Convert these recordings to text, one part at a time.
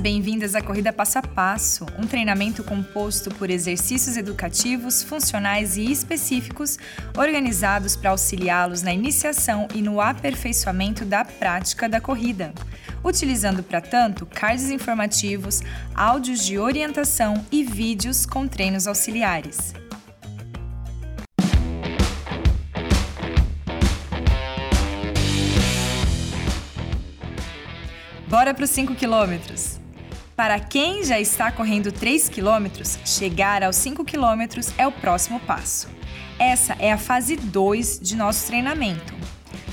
E bem-vindas à Corrida Passo a Passo, um treinamento composto por exercícios educativos, funcionais e específicos, organizados para auxiliá-los na iniciação e no aperfeiçoamento da prática da corrida, utilizando para tanto cards informativos, áudios de orientação e vídeos com treinos auxiliares. Bora para os 5 quilômetros! Para quem já está correndo 3 quilômetros, chegar aos 5 quilômetros é o próximo passo. Essa é a fase 2 de nosso treinamento.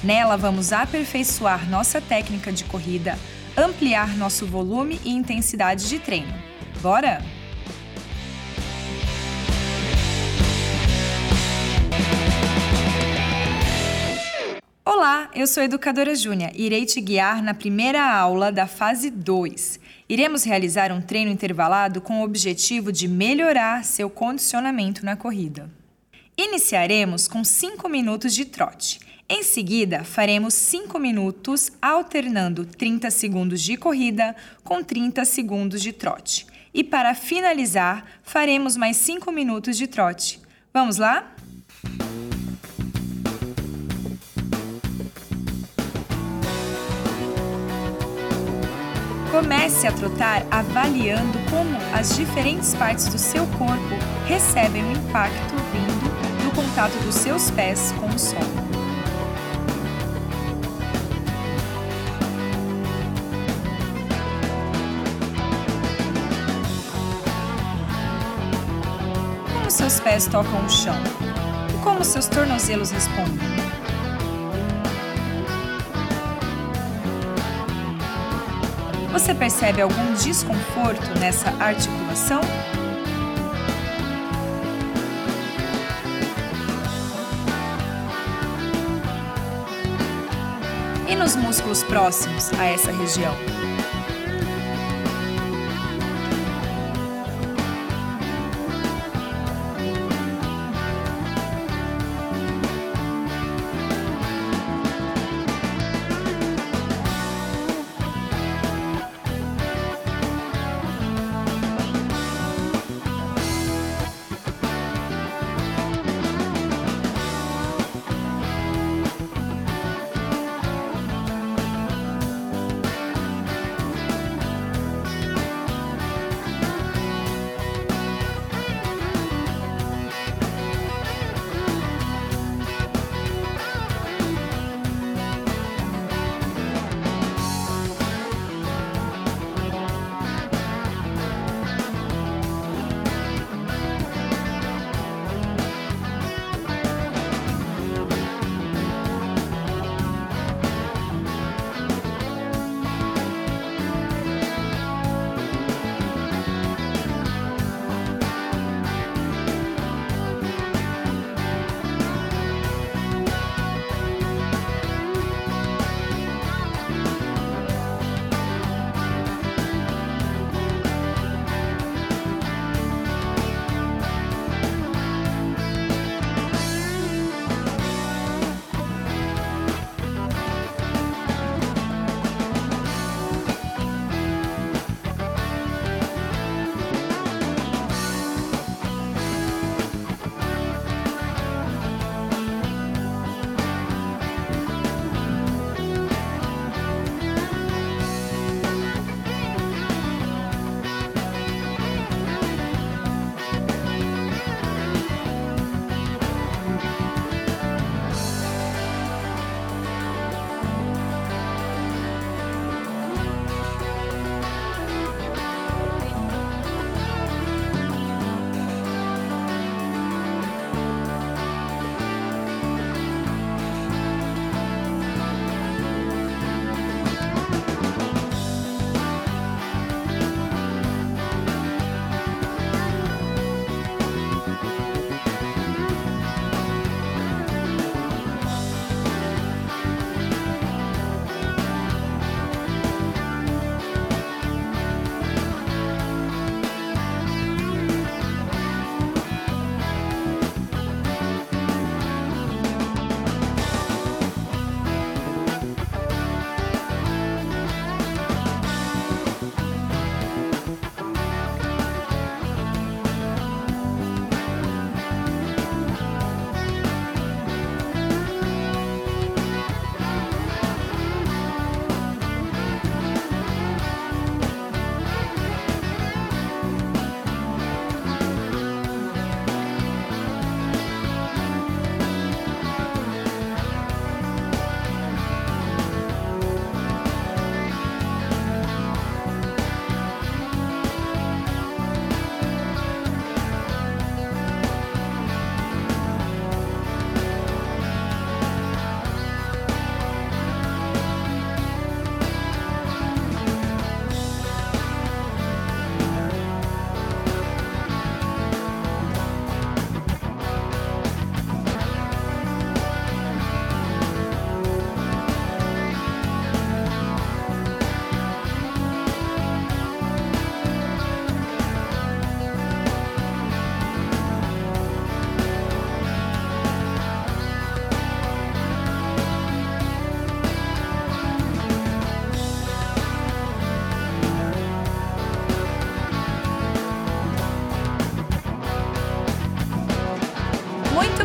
Nela, vamos aperfeiçoar nossa técnica de corrida, ampliar nosso volume e intensidade de treino. Bora? Olá, eu sou a educadora Júnia e irei te guiar na primeira aula da fase 2. Iremos realizar um treino intervalado com o objetivo de melhorar seu condicionamento na corrida. Iniciaremos com 5 minutos de trote. Em seguida, faremos 5 minutos alternando 30 segundos de corrida com 30 segundos de trote. E para finalizar, faremos mais 5 minutos de trote. Vamos lá? Comece a trotar avaliando como as diferentes partes do seu corpo recebem o impacto vindo do contato dos seus pés com o solo. Como seus pés tocam o chão? E como seus tornozelos respondem? Você percebe algum desconforto nessa articulação? E nos músculos próximos a essa região?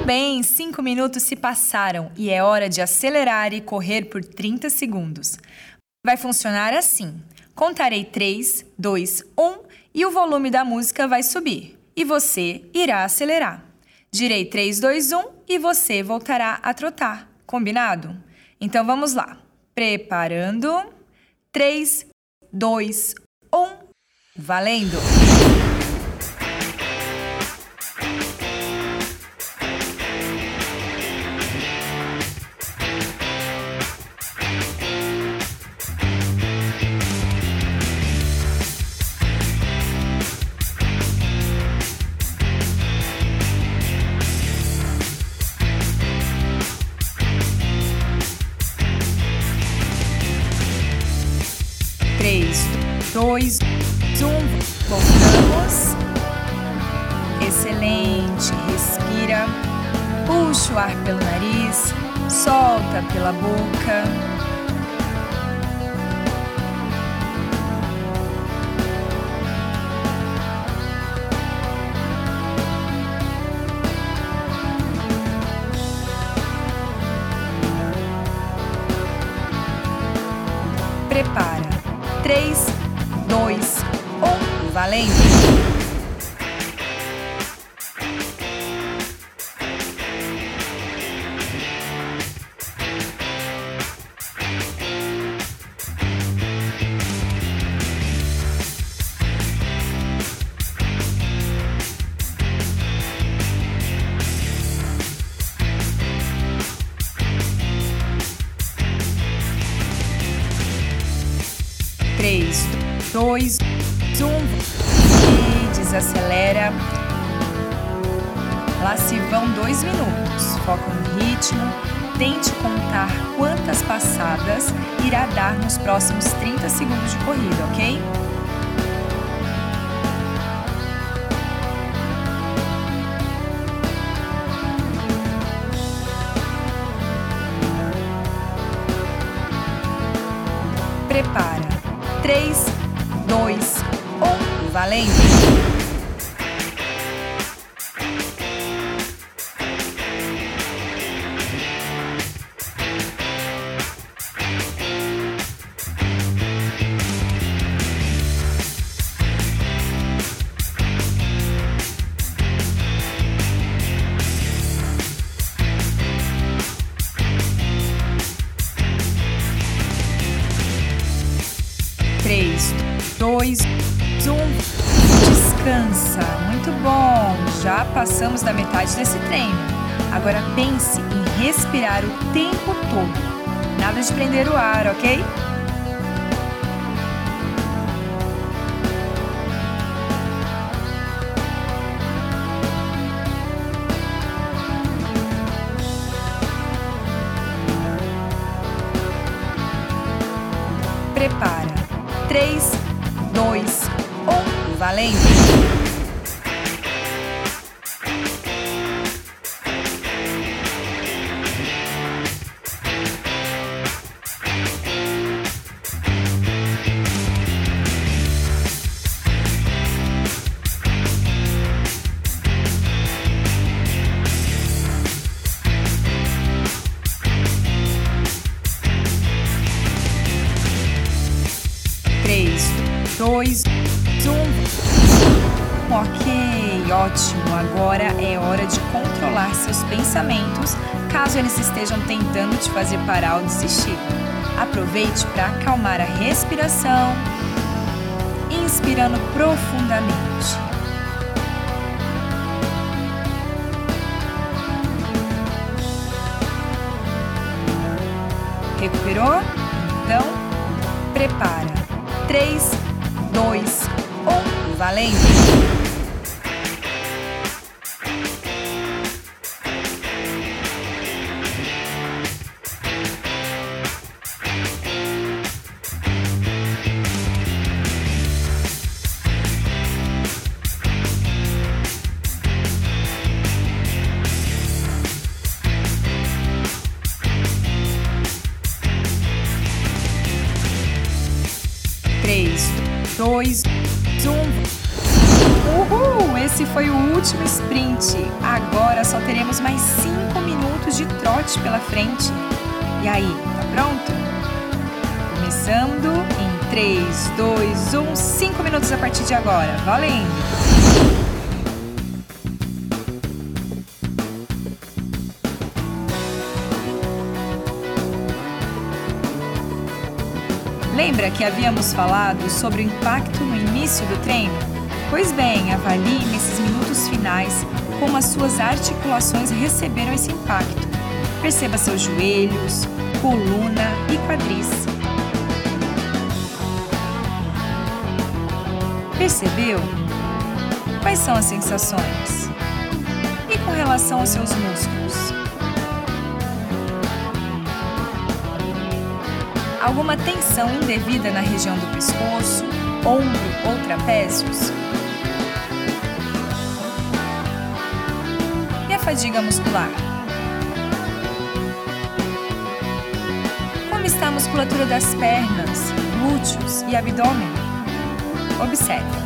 Bem, 5 minutos se passaram e é hora de acelerar e correr por 30 segundos. Vai funcionar assim: contarei 3, 2, 1 e o volume da música vai subir e você irá acelerar. Direi 3, 2, 1 e você voltará a trotar. Combinado? Então vamos lá. Preparando. 3, 2, 1. Valendo! Respira. Puxa o ar pelo nariz. Solta pela boca. 2, 1 e desacelera. Lá se vão dois minutos. Foca no ritmo. Tente contar quantas passadas irá dar nos próximos 30 segundos de corrida, ok? 3, 1. Descansa. Muito bom. Já passamos da metade desse treino. Agora pense em respirar o tempo todo. Nada de prender o ar, ok? Ótimo. Agora é hora de controlar seus pensamentos, caso eles estejam tentando te fazer parar ou desistir. Aproveite para acalmar a respiração, inspirando profundamente. Recuperou? Então, prepara. 3, dois, um, valendo! Três, dois, um. Uhul! Esse foi o último sprint. Agora só teremos mais 5 minutos de trote pela frente. E aí, tá pronto? Começando em 3, 2, 1, 5 minutos a partir de agora. Valendo! Lembra que havíamos falado sobre o impacto no início do treino? Pois bem, avalie nesses minutos finais como as suas articulações receberam esse impacto. Perceba seus joelhos, coluna e quadris. Percebeu? Quais são as sensações? E com relação aos seus músculos? Alguma tensão indevida na região do pescoço, ombro ou trapézios? E a fadiga muscular? Como está a musculatura das pernas, glúteos e abdômen? Observe.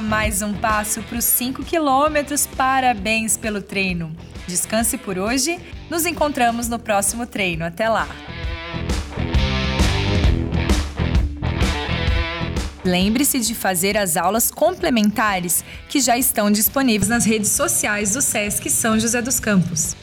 Mais um passo para os 5 quilômetros. Parabéns pelo treino. Descanse por hoje. Nos encontramos no próximo treino. Até lá! Lembre-se de fazer as aulas complementares que já estão disponíveis nas redes sociais do SESC São José dos Campos.